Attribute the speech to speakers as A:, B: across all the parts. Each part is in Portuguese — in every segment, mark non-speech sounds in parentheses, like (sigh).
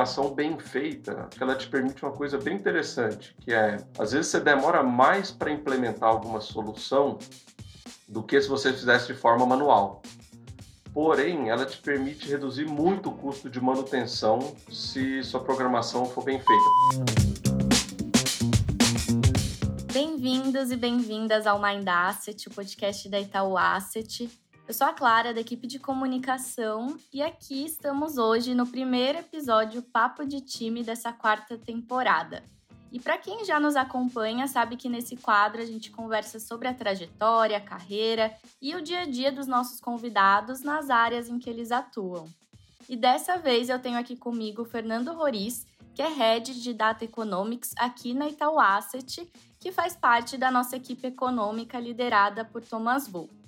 A: programação bem feita, ela te permite uma coisa bem interessante, que é, às vezes você demora mais para implementar alguma solução do que se você fizesse de forma manual. Porém, ela te permite reduzir muito o custo de manutenção se sua programação for bem feita.
B: Bem-vindos e bem-vindas ao Mind Asset, o podcast da Itaú Asset. Eu sou a Clara, da equipe de comunicação, e aqui estamos hoje no primeiro episódio Papo de Time dessa quarta temporada. E para quem já nos acompanha, sabe que nesse quadro a gente conversa sobre a trajetória, a carreira e o dia a dia dos nossos convidados nas áreas em que eles atuam. E dessa vez eu tenho aqui comigo o Fernando Roriz, que é Head de Data Economics aqui na Itaú Asset, que faz parte da nossa equipe econômica liderada por Thomas Vu.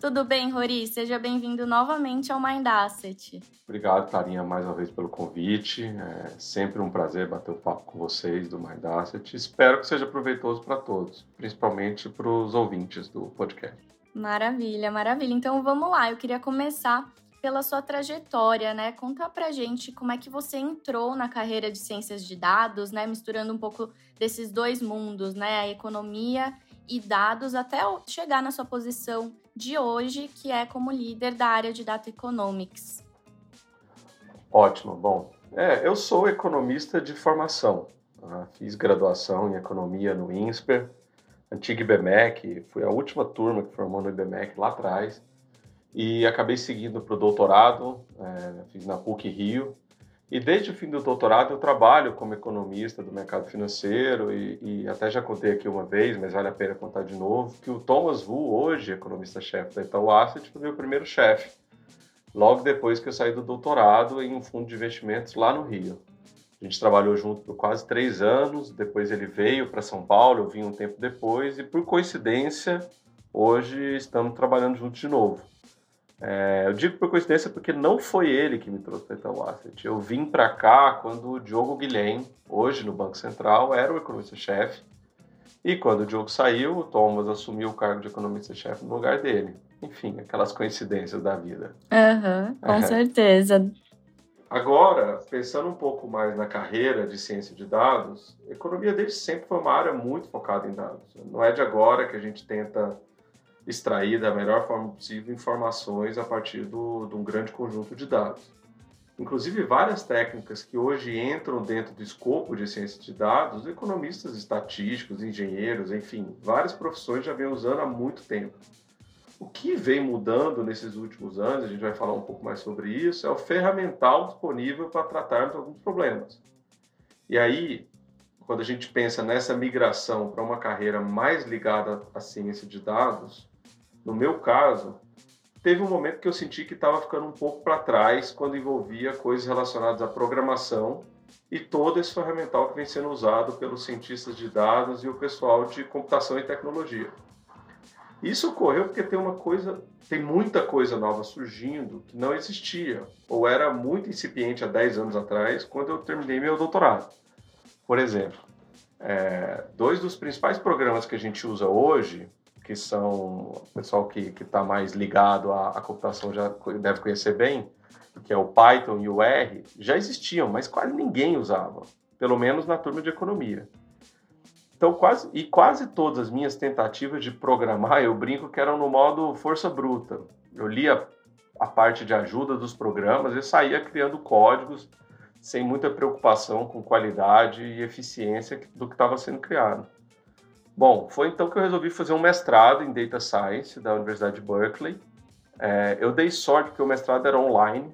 B: Tudo bem, Rori? Seja bem-vindo novamente ao Mind Asset.
A: Obrigado, Tarinha, mais uma vez pelo convite. É sempre um prazer bater o papo com vocês do Mind Asset. Espero que seja proveitoso para todos, principalmente para os ouvintes do podcast.
B: Maravilha, maravilha. Então vamos lá. Eu queria começar pela sua trajetória, né? Conta pra gente como é que você entrou na carreira de ciências de dados, né? Misturando um pouco desses dois mundos, né? A economia e dados até chegar na sua posição de hoje, que é como líder da área de Data Economics.
A: Ótimo. Bom, é, eu sou economista de formação. Tá? Fiz graduação em economia no INSPER, antigo IBMEC, fui a última turma que formou no IBMEC lá atrás e acabei seguindo para o doutorado, é, fiz na PUC Rio, e desde o fim do doutorado eu trabalho como economista do mercado financeiro e, e, até já contei aqui uma vez, mas vale a pena contar de novo, que o Thomas Wu, hoje economista-chefe da Itaú Asset, foi meu primeiro chefe, logo depois que eu saí do doutorado em um fundo de investimentos lá no Rio. A gente trabalhou junto por quase três anos, depois ele veio para São Paulo, eu vim um tempo depois e por coincidência hoje estamos trabalhando juntos de novo. É, eu digo por coincidência porque não foi ele que me trouxe para Itaú Asset. Eu vim para cá quando o Diogo Guilhem, hoje no Banco Central, era o economista-chefe. E quando o Diogo saiu, o Thomas assumiu o cargo de economista-chefe no lugar dele. Enfim, aquelas coincidências da vida.
B: Uhum, com é. certeza.
A: Agora, pensando um pouco mais na carreira de ciência de dados, a economia desde sempre foi uma área muito focada em dados. Não é de agora que a gente tenta extrair da melhor forma possível informações a partir do, de um grande conjunto de dados. Inclusive, várias técnicas que hoje entram dentro do escopo de ciência de dados, economistas estatísticos, engenheiros, enfim, várias profissões já vêm usando há muito tempo. O que vem mudando nesses últimos anos, a gente vai falar um pouco mais sobre isso, é o ferramental disponível para tratarmos alguns problemas. E aí, quando a gente pensa nessa migração para uma carreira mais ligada à ciência de dados, no meu caso, teve um momento que eu senti que estava ficando um pouco para trás quando envolvia coisas relacionadas à programação e todo esse ferramental que vem sendo usado pelos cientistas de dados e o pessoal de computação e tecnologia. Isso ocorreu porque tem uma coisa, tem muita coisa nova surgindo que não existia ou era muito incipiente há 10 anos atrás, quando eu terminei meu doutorado. Por exemplo, é, dois dos principais programas que a gente usa hoje que são o pessoal que está mais ligado à, à, computação já deve conhecer bem, que é o Python e o R, já existiam, mas quase ninguém usava, pelo menos na turma de economia. Então, quase, e quase todas as minhas tentativas de programar, eu brinco que eram no modo força bruta. Eu lia a parte de ajuda dos programas e saía criando códigos sem muita preocupação com qualidade e eficiência do que estava sendo criado. Bom, foi então que eu resolvi fazer um mestrado em Data Science da Universidade de Berkeley. É, eu dei sorte porque o mestrado era online,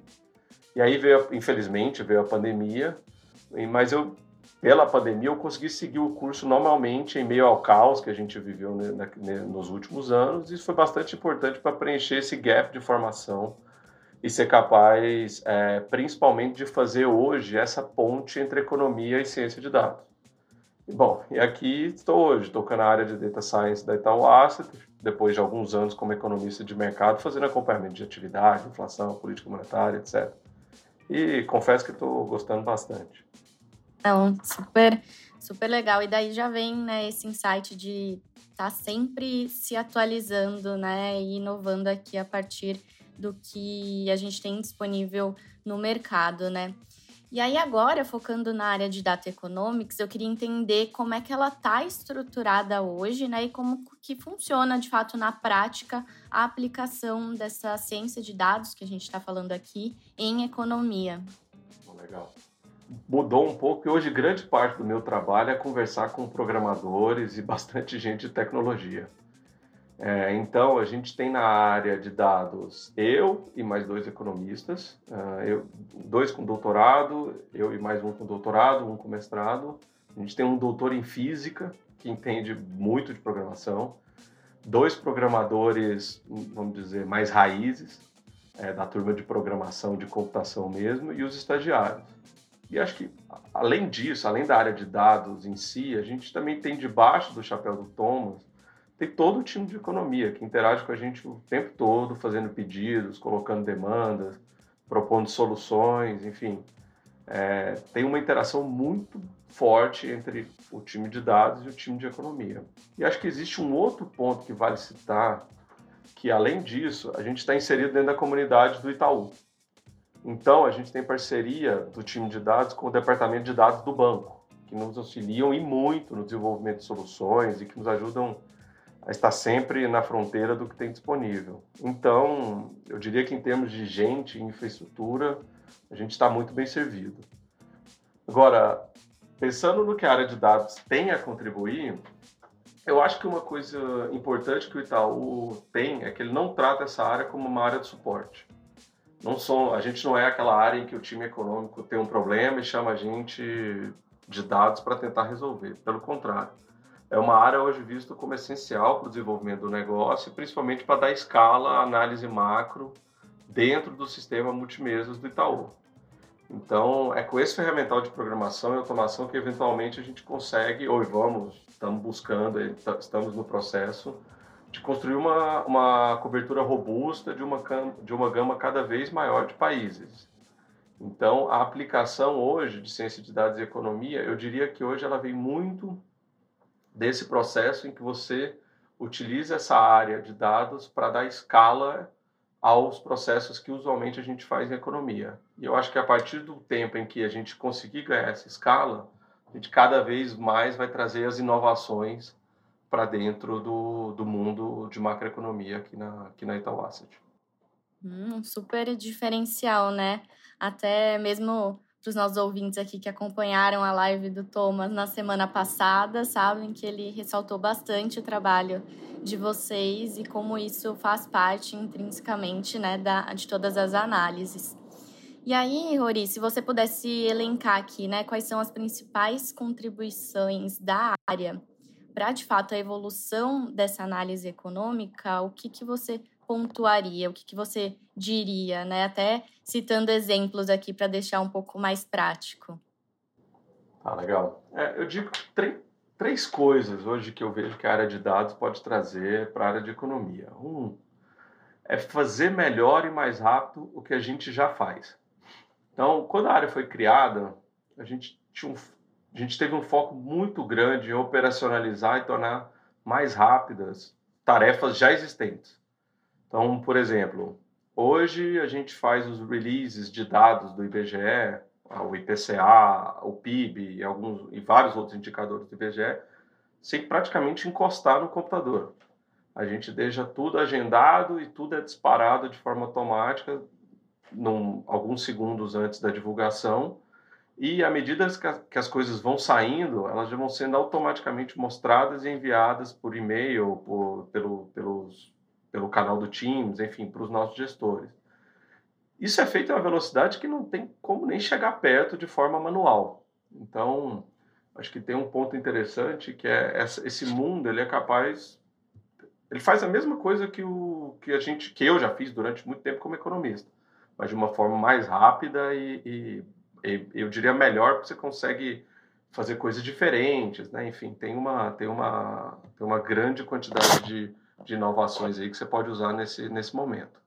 A: e aí veio, infelizmente, veio a pandemia, mas eu, pela pandemia, eu consegui seguir o curso normalmente em meio ao caos que a gente viveu né, nos últimos anos, e isso foi bastante importante para preencher esse gap de formação e ser capaz, é, principalmente, de fazer hoje essa ponte entre economia e ciência de dados. Bom, e aqui estou hoje, tocando na área de Data Science da Itaú Asset, depois de alguns anos como economista de mercado, fazendo acompanhamento de atividade, inflação, política monetária, etc. E confesso que estou gostando bastante.
B: Não, super, super legal. E daí já vem né, esse insight de estar tá sempre se atualizando né, e inovando aqui a partir do que a gente tem disponível no mercado, né? E aí agora, focando na área de Data Economics, eu queria entender como é que ela está estruturada hoje, né? E como que funciona, de fato, na prática, a aplicação dessa ciência de dados que a gente está falando aqui em economia.
A: Legal. Mudou um pouco e hoje grande parte do meu trabalho é conversar com programadores e (laughs) bastante gente de tecnologia. É, então, a gente tem na área de dados eu e mais dois economistas, uh, eu, dois com doutorado, eu e mais um com doutorado, um com mestrado. A gente tem um doutor em física, que entende muito de programação, dois programadores, vamos dizer, mais raízes, é, da turma de programação de computação mesmo, e os estagiários. E acho que, além disso, além da área de dados em si, a gente também tem debaixo do chapéu do Thomas tem todo o time de economia que interage com a gente o tempo todo, fazendo pedidos, colocando demandas, propondo soluções, enfim. É, tem uma interação muito forte entre o time de dados e o time de economia. E acho que existe um outro ponto que vale citar, que além disso, a gente está inserido dentro da comunidade do Itaú. Então, a gente tem parceria do time de dados com o departamento de dados do banco, que nos auxiliam e muito no desenvolvimento de soluções e que nos ajudam está sempre na fronteira do que tem disponível. Então, eu diria que em termos de gente infraestrutura, a gente está muito bem servido. Agora, pensando no que a área de dados tem a contribuir, eu acho que uma coisa importante que o Itaú tem é que ele não trata essa área como uma área de suporte. Não são, a gente não é aquela área em que o time econômico tem um problema e chama a gente de dados para tentar resolver. Pelo contrário é uma área hoje vista como essencial para o desenvolvimento do negócio, principalmente para dar escala à análise macro dentro do sistema multimesas do Itaú. Então, é com esse ferramental de programação e automação que eventualmente a gente consegue, ou vamos, estamos buscando, estamos no processo de construir uma, uma cobertura robusta de uma, de uma gama cada vez maior de países. Então, a aplicação hoje de ciência de dados e economia, eu diria que hoje ela vem muito desse processo em que você utiliza essa área de dados para dar escala aos processos que usualmente a gente faz em economia. E eu acho que a partir do tempo em que a gente conseguir ganhar essa escala, a gente cada vez mais vai trazer as inovações para dentro do, do mundo de macroeconomia aqui na, aqui na Itaú Asset.
B: Hum, super diferencial, né? Até mesmo para os nossos ouvintes aqui que acompanharam a live do Thomas na semana passada, sabem que ele ressaltou bastante o trabalho de vocês e como isso faz parte intrinsecamente né, da, de todas as análises. E aí, Rori, se você pudesse elencar aqui né, quais são as principais contribuições da área para, de fato, a evolução dessa análise econômica, o que, que você pontuaria? O que, que você diria, né? Até citando exemplos aqui para deixar um pouco mais prático.
A: Ah, legal. É, eu digo três coisas hoje que eu vejo que a área de dados pode trazer para a área de economia. Um é fazer melhor e mais rápido o que a gente já faz. Então, quando a área foi criada, a gente, tinha um, a gente teve um foco muito grande em operacionalizar e tornar mais rápidas tarefas já existentes. Então, por exemplo, hoje a gente faz os releases de dados do IBGE, o IPCA, o PIB e, alguns, e vários outros indicadores do IBGE, sem praticamente encostar no computador. A gente deixa tudo agendado e tudo é disparado de forma automática num, alguns segundos antes da divulgação. E à medida que, as coisas vão saindo, elas já vão sendo automaticamente mostradas e enviadas por e-mail, por, pelo, pelos pelo canal do Teams, enfim, para os nossos gestores. Isso é feito a uma velocidade que não tem como nem chegar perto de forma manual. Então, acho que tem um ponto interessante que é essa, esse mundo ele é capaz ele faz a mesma coisa que o que a gente que eu já fiz durante muito tempo como economista mas de uma forma mais rápida e, e, e eu diria melhor porque você consegue fazer coisas diferentes né enfim tem uma tem uma tem uma grande quantidade de de inovações aí que você pode usar nesse, nesse momento.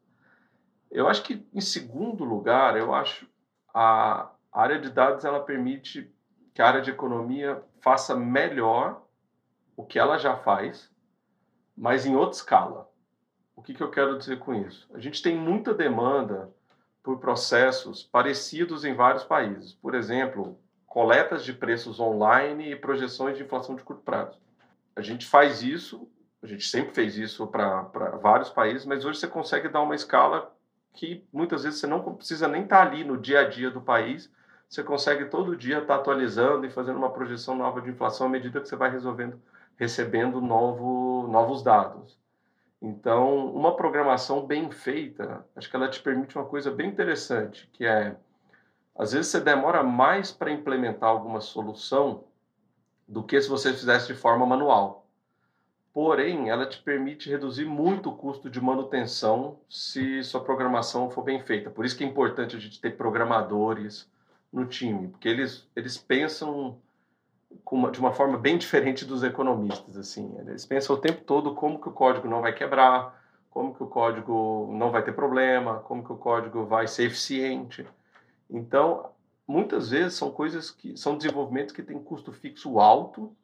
A: Eu acho que, em segundo lugar, eu acho a área de dados ela permite que a área de economia faça melhor o que ela já faz, mas em outra escala. O que, que eu quero dizer com isso? A gente tem muita demanda por processos parecidos em vários países. Por exemplo, coletas de preços online e projeções de inflação de curto prazo. A gente faz isso, a gente sempre fez isso para vários países, mas hoje você consegue dar uma escala que muitas vezes você não precisa nem estar ali no dia a dia do país, você consegue todo dia estar atualizando e fazendo uma projeção nova de inflação à medida que você vai resolvendo, recebendo novo, novos dados. Então, uma programação bem feita, acho que ela te permite uma coisa bem interessante, que é, às vezes você demora mais para implementar alguma solução do que se você fizesse de forma manual. Porém, ela te permite reduzir muito o custo de manutenção se sua programação for bem feita. Por isso que é importante a gente ter programadores no time, porque eles, eles pensam uma, de uma forma bem diferente dos economistas. assim. Eles pensam o tempo todo como que o código não vai quebrar, como que o código não vai ter problema, como que o código vai ser eficiente. Então, muitas vezes são coisas que são desenvolvimentos que têm custo fixo alto,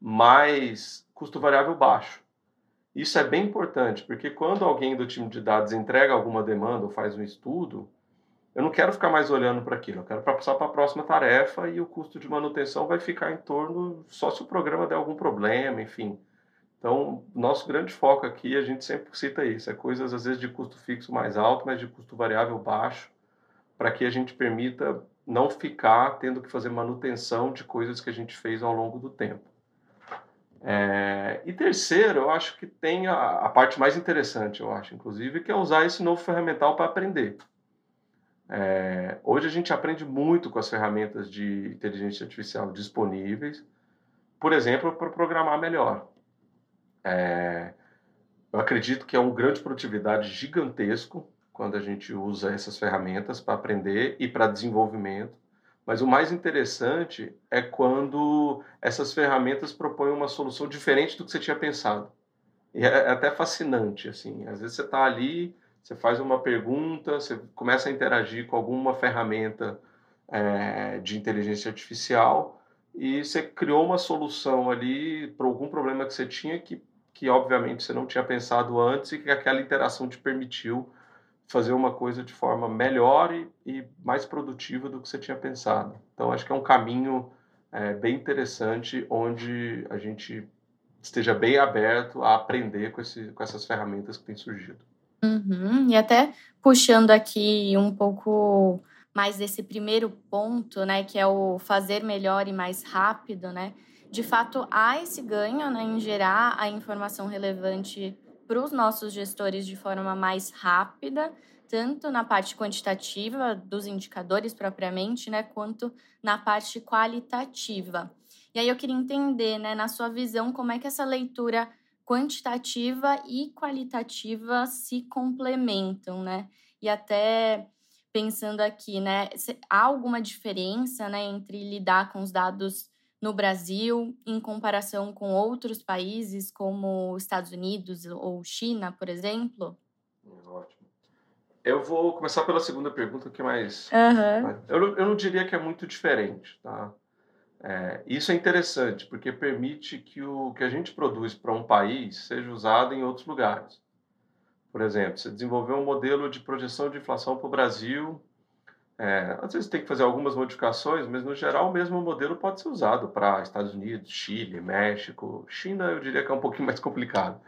A: mas custo variável baixo. Isso é bem importante, porque quando alguém do time de dados entrega alguma demanda ou faz um estudo, eu não quero ficar mais olhando para aquilo, eu quero passar para a próxima tarefa e o custo de manutenção vai ficar em torno só se o programa der algum problema, enfim. Então, nosso grande foco aqui, a gente sempre cita isso, é coisas às vezes de custo fixo mais alto, mas de custo variável baixo, para que a gente permita não ficar tendo que fazer manutenção de coisas que a gente fez ao longo do tempo. É, e terceiro, eu acho que tem a, a parte mais interessante, eu acho, inclusive, que é usar esse novo ferramental para aprender. É, hoje a gente aprende muito com as ferramentas de inteligência artificial disponíveis, por exemplo, para programar melhor. É, eu acredito que é um grande produtividade gigantesco quando a gente usa essas ferramentas para aprender e para desenvolvimento. Mas o mais interessante é quando essas ferramentas propõem uma solução diferente do que você tinha pensado. E é, é até fascinante, assim. Às vezes você está ali você faz uma pergunta, você começa a interagir com alguma ferramenta é, de inteligência artificial e você criou uma solução ali para algum problema que você tinha que, que obviamente você não tinha pensado antes e que aquela interação te permitiu fazer uma coisa de forma melhor e, e mais produtiva do que você tinha pensado. Então acho que é um caminho é, bem interessante onde a gente esteja bem aberto a aprender com, esse, com essas ferramentas que têm surgido.
B: Uhum. E até puxando aqui um pouco mais desse primeiro ponto, né, que é o fazer melhor e mais rápido, né? De fato, há esse ganho né, em gerar a informação relevante para os nossos gestores de forma mais rápida, tanto na parte quantitativa dos indicadores propriamente, né, quanto na parte qualitativa. E aí eu queria entender, né, na sua visão, como é que essa leitura quantitativa e qualitativa se complementam, né? E até pensando aqui, né, há alguma diferença, né, entre lidar com os dados no Brasil em comparação com outros países como Estados Unidos ou China, por exemplo?
A: Ótimo. Eu vou começar pela segunda pergunta, que é mais.
B: Uhum.
A: Eu, eu não diria que é muito diferente, tá? É, isso é interessante porque permite que o que a gente produz para um país seja usado em outros lugares. Por exemplo, você desenvolveu um modelo de projeção de inflação para o Brasil. É, às vezes tem que fazer algumas modificações, mas no geral o mesmo modelo pode ser usado para Estados Unidos, Chile, México. China eu diria que é um pouquinho mais complicado.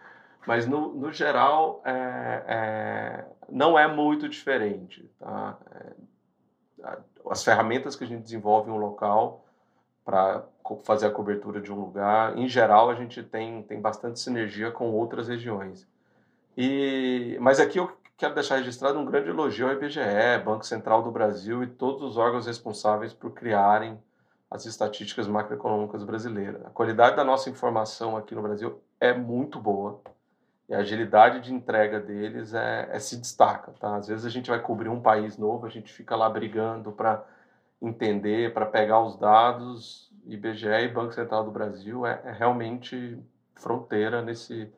A: Mas no, no geral é, é, não é muito diferente. Tá? É, as ferramentas que a gente desenvolve em um local para fazer a cobertura de um lugar. Em geral, a gente tem, tem bastante sinergia com outras regiões. E, mas aqui eu quero deixar registrado um grande elogio ao IBGE, Banco Central do Brasil e todos os órgãos responsáveis por criarem as estatísticas macroeconômicas brasileiras. A qualidade da nossa informação aqui no Brasil é muito boa e a agilidade de entrega deles é, é se destaca. Tá? Às vezes a gente vai cobrir um país novo, a gente fica lá brigando para entender, para pegar os dados, IBGE e Banco Central do Brasil é, é realmente fronteira nesse,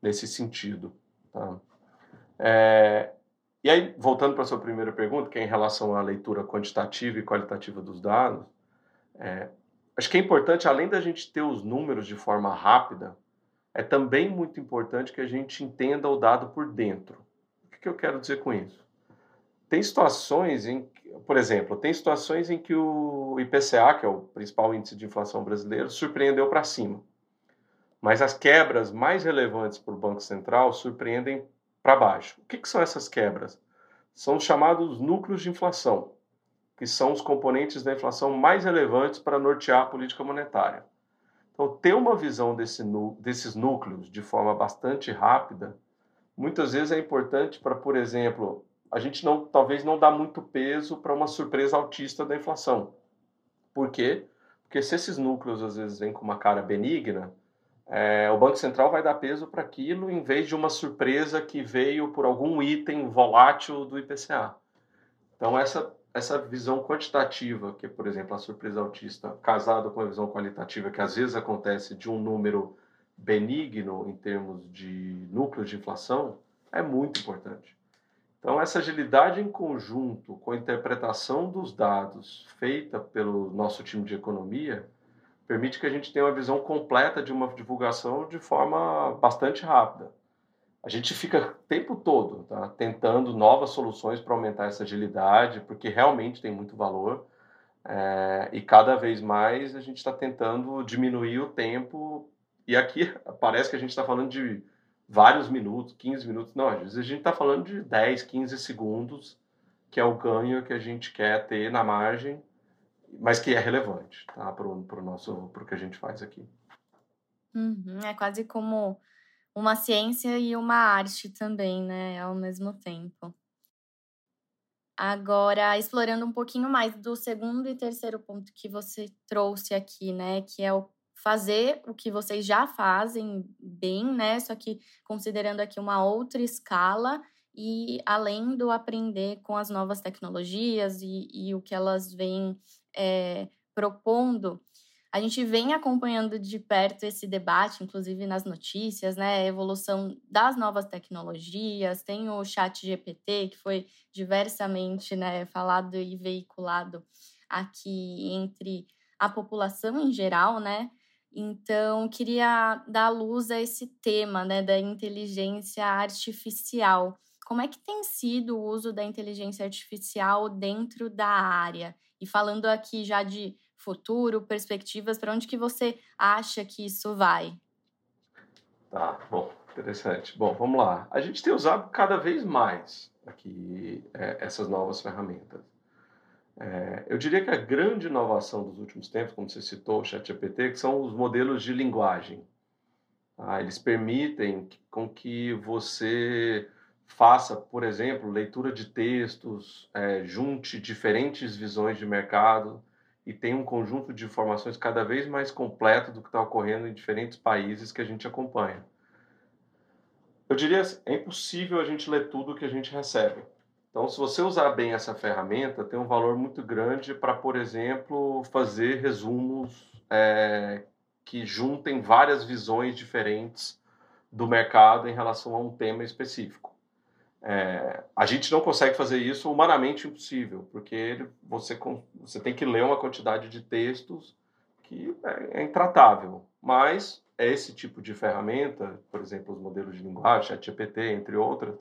A: nesse sentido. Tá? É, e aí, voltando para a sua primeira pergunta, que é em relação à leitura quantitativa e qualitativa dos dados, é, acho que é importante, além da gente ter os números de forma rápida, é também muito importante que a gente entenda o dado por dentro. O que, que eu quero dizer com isso? tem situações em, por exemplo, tem situações em que o IPCA, que é o principal índice de inflação brasileiro, surpreendeu para cima. Mas as quebras mais relevantes para o Banco Central surpreendem para baixo. O que, que são essas quebras? São os chamados núcleos de inflação, que são os componentes da inflação mais relevantes para nortear a política monetária. Então, ter uma visão desse, desses núcleos de forma bastante rápida, muitas vezes é importante para, por exemplo, a gente não, talvez não dá muito peso para uma surpresa altista da inflação. Por quê? Porque se esses núcleos às vezes vêm com uma cara benigna, é, o Banco Central vai dar peso para aquilo em vez de uma surpresa que veio por algum item volátil do IPCA. Então, essa essa visão quantitativa, que por exemplo, a surpresa autista, casado com a visão qualitativa, que às vezes acontece de um número benigno em termos de núcleo de inflação, é muito importante. Então, essa agilidade em conjunto com a interpretação dos dados feita pelo nosso time de economia permite que a gente tenha uma visão completa de uma divulgação de forma bastante rápida a gente fica o tempo todo tá, tentando novas soluções para aumentar essa agilidade, porque realmente tem muito valor. É, e cada vez mais a gente está tentando diminuir o tempo. E aqui (laughs) parece que a gente está falando de vários minutos, 15 minutos. Não, às vezes a gente está falando de 10, 15 segundos, que é o ganho que a gente quer ter na margem, mas que é relevante tá, para o nosso, para o que a gente faz aqui.
B: Uhum, é quase como uma ciência e uma arte também, né, ao mesmo tempo. Agora, explorando um pouquinho mais do segundo e terceiro ponto que você trouxe aqui, né, que é o fazer o que vocês já fazem bem, né, só que considerando aqui uma outra escala e além do aprender com as novas tecnologias e, e o que elas vêm é, propondo, a gente vem acompanhando de perto esse debate, inclusive nas notícias, né? A evolução das novas tecnologias, tem o chat GPT, que foi diversamente né, falado e veiculado aqui entre a população em geral, né? Então, queria dar luz a esse tema, né, da inteligência artificial. Como é que tem sido o uso da inteligência artificial dentro da área? E falando aqui já de futuro, perspectivas, para onde que você acha que isso vai?
A: Tá, bom, interessante. Bom, vamos lá. A gente tem usado cada vez mais aqui é, essas novas ferramentas. É, eu diria que a grande inovação dos últimos tempos, como você citou, o ChatGPT, que são os modelos de linguagem. Tá? Eles permitem com que você faça, por exemplo, leitura de textos, é, junte diferentes visões de mercado e tem um conjunto de informações cada vez mais completo do que está ocorrendo em diferentes países que a gente acompanha. Eu diria assim, é impossível a gente ler tudo que a gente recebe. Então, se você usar bem essa ferramenta, tem um valor muito grande para, por exemplo, fazer resumos é, que juntem várias visões diferentes do mercado em relação a um tema específico. É, a gente não consegue fazer isso humanamente impossível, porque você, você tem que ler uma quantidade de textos que é, é intratável. Mas esse tipo de ferramenta, por exemplo, os modelos de linguagem, ChatGPT, entre outras,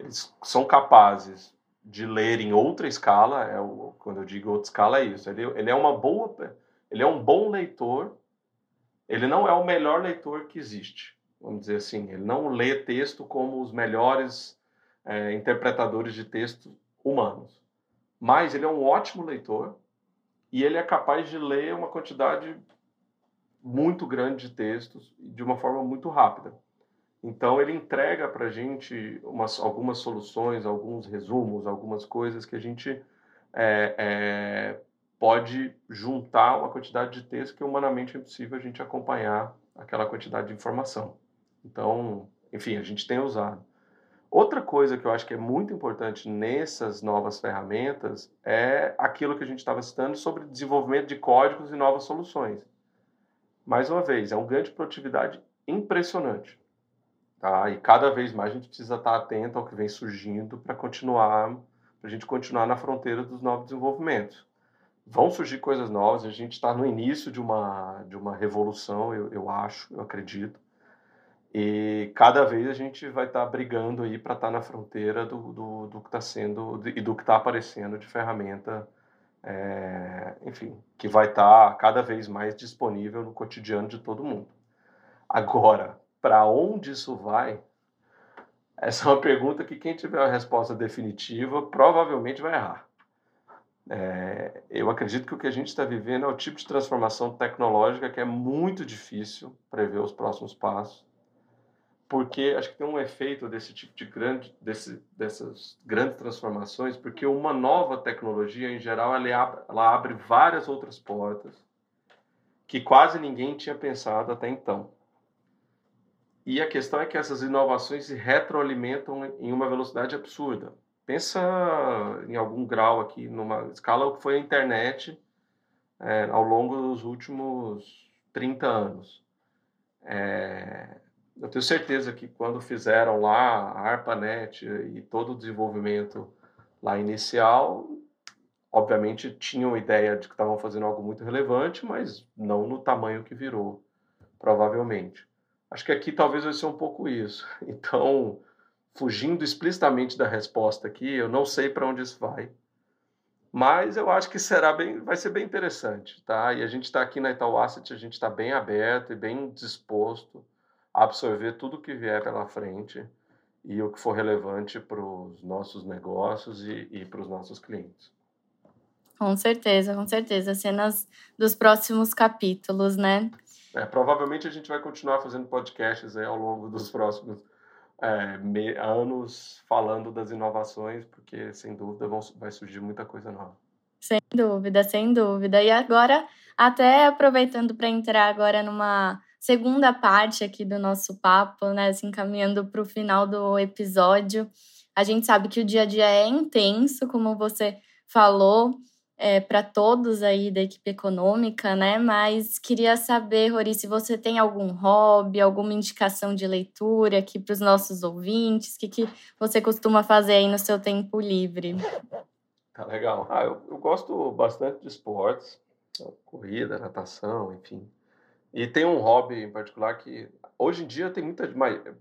A: eles são capazes de ler em outra escala. É o, quando eu digo outra escala é isso. Ele, ele é uma boa, ele é um bom leitor. Ele não é o melhor leitor que existe, vamos dizer assim. Ele não lê texto como os melhores é, interpretadores de texto humanos. Mas ele é um ótimo leitor e ele é capaz de ler uma quantidade muito grande de textos de uma forma muito rápida. Então ele entrega para a gente umas, algumas soluções, alguns resumos, algumas coisas que a gente é, é, pode juntar uma quantidade de texto que humanamente é impossível a gente acompanhar aquela quantidade de informação. Então, enfim, a gente tem usado. Outra coisa que eu acho que é muito importante nessas novas ferramentas é aquilo que a gente estava citando sobre desenvolvimento de códigos e novas soluções. Mais uma vez, é um ganho de produtividade impressionante. Tá? E cada vez mais a gente precisa estar atento ao que vem surgindo para continuar, para a gente continuar na fronteira dos novos desenvolvimentos. Vão surgir coisas novas, a gente está no início de uma, de uma revolução, eu, eu acho, eu acredito E cada vez a gente vai estar tá brigando aí para estar tá na fronteira do, do, do que está sendo e do que está aparecendo de ferramenta, é, enfim, que vai estar tá cada vez mais disponível no cotidiano de todo mundo. Agora, para onde isso vai? Essa é uma pergunta que quem tiver a resposta definitiva provavelmente vai errar. É, eu acredito que o que a gente está vivendo é o tipo de transformação tecnológica que é muito difícil prever os próximos passos porque acho que tem um efeito desse tipo de grande, desse, dessas grandes transformações, porque uma nova tecnologia, em geral, ela abre, ela abre várias outras portas que quase ninguém tinha pensado até então. E a questão é que essas inovações se retroalimentam em uma velocidade absurda. Pensa em algum grau aqui, numa escala que foi a internet é, ao longo dos últimos 30 anos. É, eu tenho certeza que quando fizeram lá a ARPANET e todo o desenvolvimento lá inicial, obviamente tinham ideia de que estavam fazendo algo muito relevante, mas não no tamanho que virou, provavelmente. Acho que aqui talvez vai ser um pouco isso. (laughs) Então, fugindo explicitamente da resposta aqui, eu não sei para onde isso vai, mas eu acho que será bem, vai ser bem interessante, tá? E a gente está aqui na Itaú Asset, a gente está bem aberto e bem disposto absorver tudo que vier pela frente e o que for relevante para os nossos negócios e, e para os nossos clientes.
B: Com certeza, com certeza. Cenas dos próximos capítulos, né?
A: É, provavelmente a gente vai continuar fazendo podcasts aí ao longo dos próximos é, me, anos falando das inovações, porque sem dúvida vão, vai surgir muita coisa nova.
B: Sem dúvida, sem dúvida. E agora, até aproveitando para entrar agora numa segunda parte aqui do nosso papo, né? Assim, caminhando para o final do episódio. A gente sabe que o dia a dia é intenso, como você falou, é, para todos aí da equipe econômica, né? Mas queria saber, Rori, se você tem algum hobby, alguma indicação de leitura aqui para os nossos ouvintes, o que, que você costuma fazer aí no seu tempo livre?
A: Tá legal. Ah, eu, eu gosto bastante de esportes, corrida, natação, enfim. E tem um hobby em particular que hoje em dia tem muita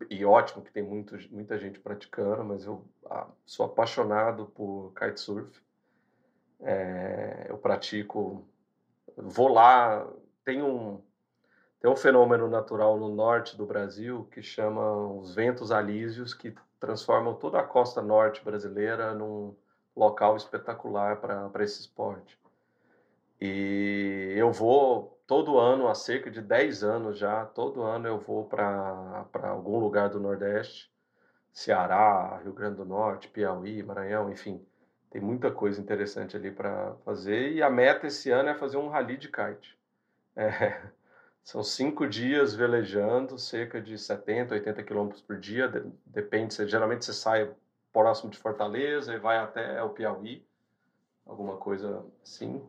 A: e ótimo que tem muita gente praticando, mas eu ah, sou apaixonado por kitesurf. É, eu pratico, vou lá, tem um tem um fenômeno natural no norte do Brasil que chama os ventos alísios que transformam toda a costa norte brasileira num local espetacular para esse esporte. E eu vou todo ano, há cerca de 10 anos já, todo ano eu vou para algum lugar do Nordeste, Ceará, Rio Grande do Norte, Piauí, Maranhão, enfim. Tem muita coisa interessante ali para fazer. E a meta esse ano é fazer um rally de kite. É, (laughs) são cinco dias velejando, cerca de 70, 80 quilômetros por dia. Depende, geralmente você sai próximo de Fortaleza e vai até o Piauí, alguma coisa assim.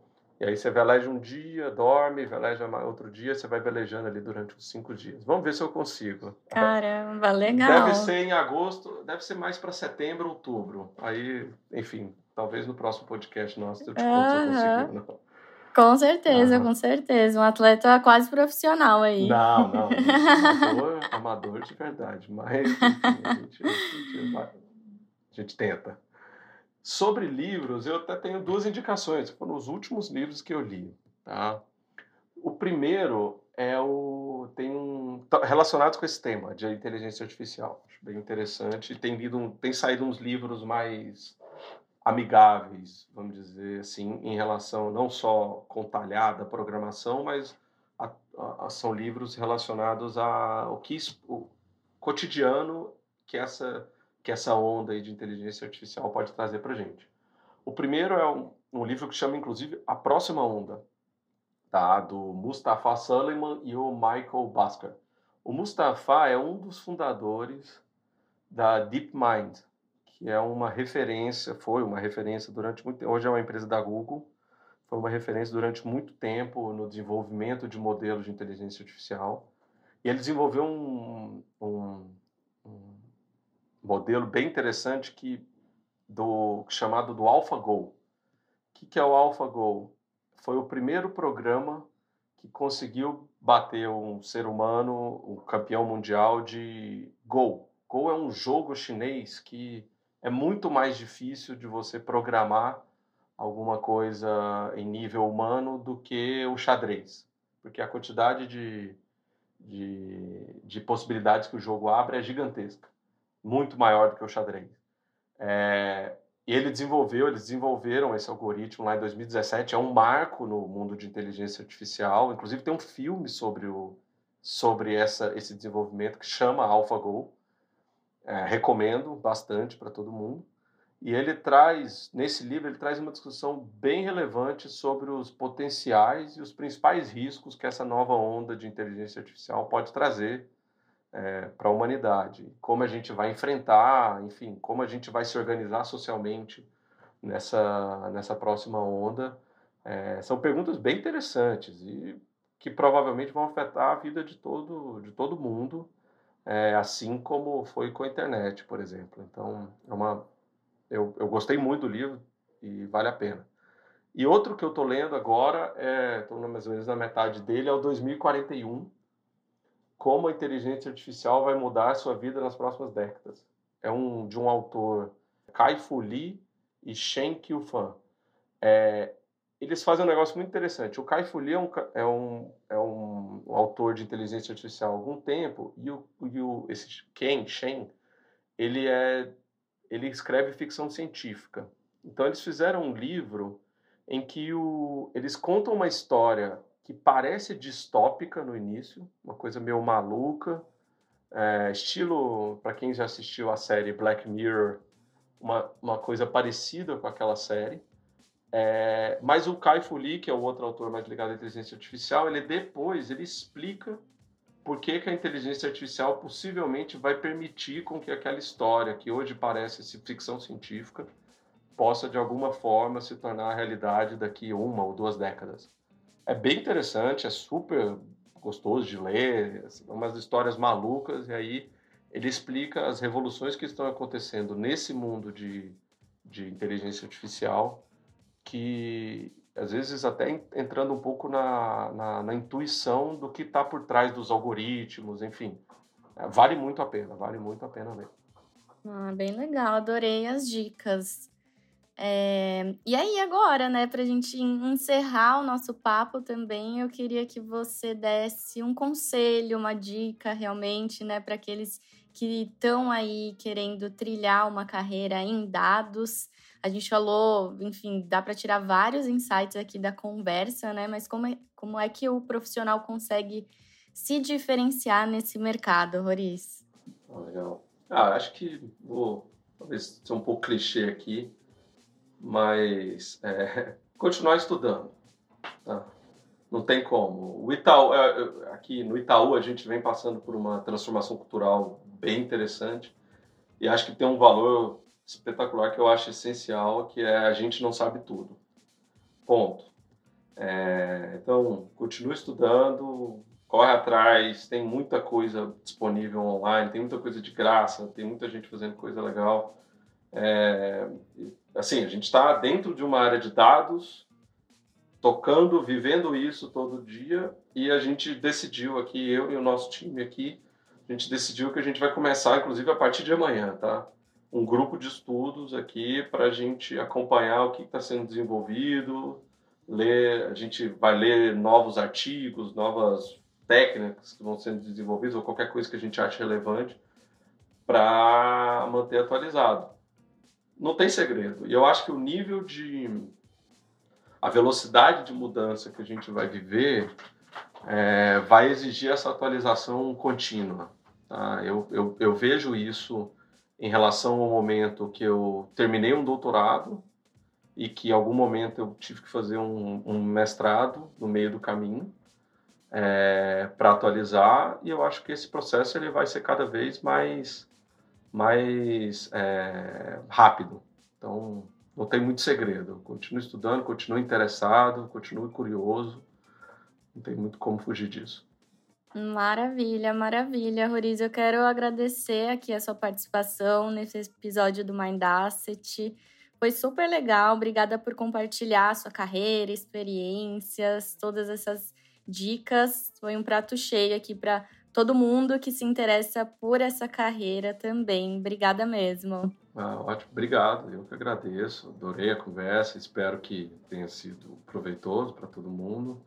A: E aí você veleja um dia, dorme, veleja outro dia, você vai velejando ali durante uns cinco dias. Vamos ver se eu consigo.
B: Caramba, legal.
A: Deve ser em agosto, deve ser mais para setembro, outubro. Aí, enfim, talvez no próximo podcast nosso eu te conto se eu consigo. Não.
B: Com certeza, com certeza. Um atleta quase profissional aí.
A: Não, não. (laughs) Amador, amador de verdade. Mas enfim, a, gente, a, gente, a gente tenta. Sobre livros, eu até tenho duas indicações, foram os últimos livros que eu li. Tá? O primeiro é o tem um tá relacionado com esse tema de inteligência artificial. Acho bem interessante. Tem lido, tem saído uns livros mais amigáveis, vamos dizer assim, em relação não só com talhada, programação, mas a, a, são livros relacionados ao que o cotidiano que essa que essa onda de inteligência artificial pode trazer para gente. O primeiro é um, um, livro que chama, inclusive, A Próxima Onda, tá? do Mustafa Suleiman e o Michael Basker. O Mustafa é um dos fundadores da DeepMind, que é uma referência, foi uma referência durante muito tempo, hoje é uma empresa da Google, foi uma referência durante muito tempo no desenvolvimento de modelos de inteligência artificial. E ele desenvolveu um, um, um modelo bem interessante que do chamado do AlphaGo. O que, que é o AlphaGo? Foi o primeiro programa que conseguiu bater um ser humano, um campeão mundial de Go. Go é um jogo chinês que é muito mais difícil de você programar alguma coisa em nível humano do que o xadrez, porque a quantidade de, de, de possibilidades que o jogo abre é gigantesca, muito maior do que o xadrez. É, ele desenvolveu, eles desenvolveram esse algoritmo lá em 2017, é um marco no mundo de inteligência artificial. Inclusive tem um filme sobre, o, sobre essa, esse desenvolvimento que chama AlphaGo. É, recomendo bastante para todo mundo. E ele traz, nesse livro, ele traz uma discussão bem relevante sobre os potenciais e os principais riscos que essa nova onda de inteligência artificial pode trazer é, para a humanidade, como a gente vai enfrentar, enfim, como a gente vai se organizar socialmente nessa, nessa próxima onda. É, são perguntas bem interessantes e que provavelmente vão afetar a vida de todo, de todo mundo, é, assim como foi com a internet, por exemplo. Então, é uma, eu, eu gostei muito do livro e vale a pena. E outro que eu estou lendo agora, estou é, mais ou menos na metade dele, é o 2041, como a inteligência artificial vai mudar a sua vida nas próximas décadas. É um de um autor Kai Fu Lee e Shen Qiufan. É, eles fazem um negócio muito interessante. O Kai Fu Lee é um, é um, é um autor de inteligência artificial há algum tempo e o, e o esse Ken Shen ele é ele escreve ficção científica. Então eles fizeram um livro em que o, eles contam uma história que parece distópica no início, uma coisa meio maluca, é, estilo, para quem já assistiu a série Black Mirror, uma, uma coisa parecida com aquela série. É, mas o Kai Fu Lee, que é o outro autor mais ligado à inteligência artificial, ele depois ele explica por que, que a inteligência artificial possivelmente vai permitir com que aquela história, que hoje parece ficção científica, possa de alguma forma se tornar realidade daqui uma ou duas décadas é bem interessante, é super gostoso de ler, são umas histórias malucas, e aí ele explica as revoluções que estão acontecendo nesse mundo de, de inteligência artificial, que às vezes até entrando um pouco na, na, na intuição do que está por trás dos algoritmos, enfim. É, vale muito a pena, vale muito a pena ler.
B: Ah, bem legal, adorei as dicas. É, e aí, agora, né, para a gente encerrar o nosso papo também, eu queria que você desse um conselho, uma dica realmente, né, para aqueles que estão aí querendo trilhar uma carreira em dados. A gente falou, enfim, dá para tirar vários insights aqui da conversa, né, mas como é, como é que o profissional consegue se diferenciar nesse mercado, Roriz?
A: Legal. Ah, acho que vou talvez ser um pouco clichê aqui, mas é, (laughs) continuar estudando. Tá? Não tem como. O Itaú, é, aqui no Itaú a gente vem passando por uma transformação cultural bem interessante e acho que tem um valor espetacular que eu acho essencial, que é a gente não sabe tudo. Ponto. É, então, continue estudando, corre atrás, tem muita coisa disponível online, tem muita coisa de graça, tem muita gente fazendo coisa legal. É, assim, a gente está dentro de uma área de dados, tocando, vivendo isso todo dia, e a gente decidiu aqui, eu e o nosso time aqui, a gente decidiu que a gente vai começar, inclusive, a partir de amanhã, tá? Um grupo de estudos aqui para a gente acompanhar o que está sendo desenvolvido, ler, a gente vai ler novos artigos, novas técnicas que vão sendo desenvolvidas, ou qualquer coisa que a gente ache relevante, para manter atualizado não tem segredo. E eu acho que o nível de. a velocidade de mudança que a gente vai viver é, vai exigir essa atualização contínua. Tá? Eu, eu, eu vejo isso em relação ao momento que eu terminei um doutorado e que em algum momento eu tive que fazer um, um mestrado no meio do caminho é, para atualizar e eu acho que esse processo ele vai ser cada vez mais mais é, rápido. Então, não tem muito segredo. Continue estudando, continue interessado, continue curioso. Não tem muito como fugir disso.
B: Maravilha, maravilha, Roriz. Eu quero agradecer aqui a sua participação nesse episódio do Mind Asset. Foi super legal. Obrigada por compartilhar sua carreira, experiências, todas essas dicas. Foi um prato cheio aqui para todo mundo que se interessa por essa carreira também. Obrigada mesmo.
A: Ah, ótimo, obrigado. Eu que agradeço. Adorei a conversa. Espero que tenha sido proveitoso para todo mundo.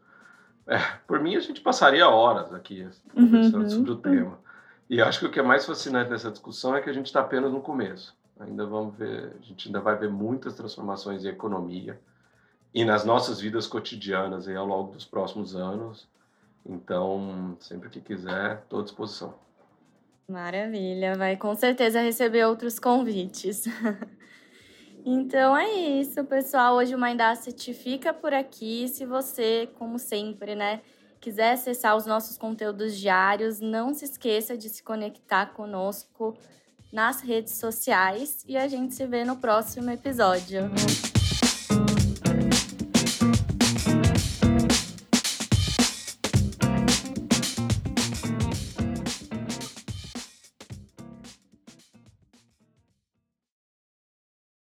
A: É, por mim, a gente passaria horas aqui conversando uhum. sobre o tema. E acho que o que é mais fascinante nessa discussão é que a gente está apenas no começo. Ainda vamos ver, a gente ainda vai ver muitas transformações em economia e nas nossas vidas cotidianas aí ao longo dos próximos anos. Então, sempre que quiser, estou à disposição.
B: Maravilha, vai com certeza receber outros convites. (laughs) então é isso, pessoal. Hoje o Mind Asset fica por aqui. Se você, como sempre, né, quiser acessar os nossos conteúdos diários, não se esqueça de se conectar conosco nas redes sociais e a gente se vê no próximo episódio.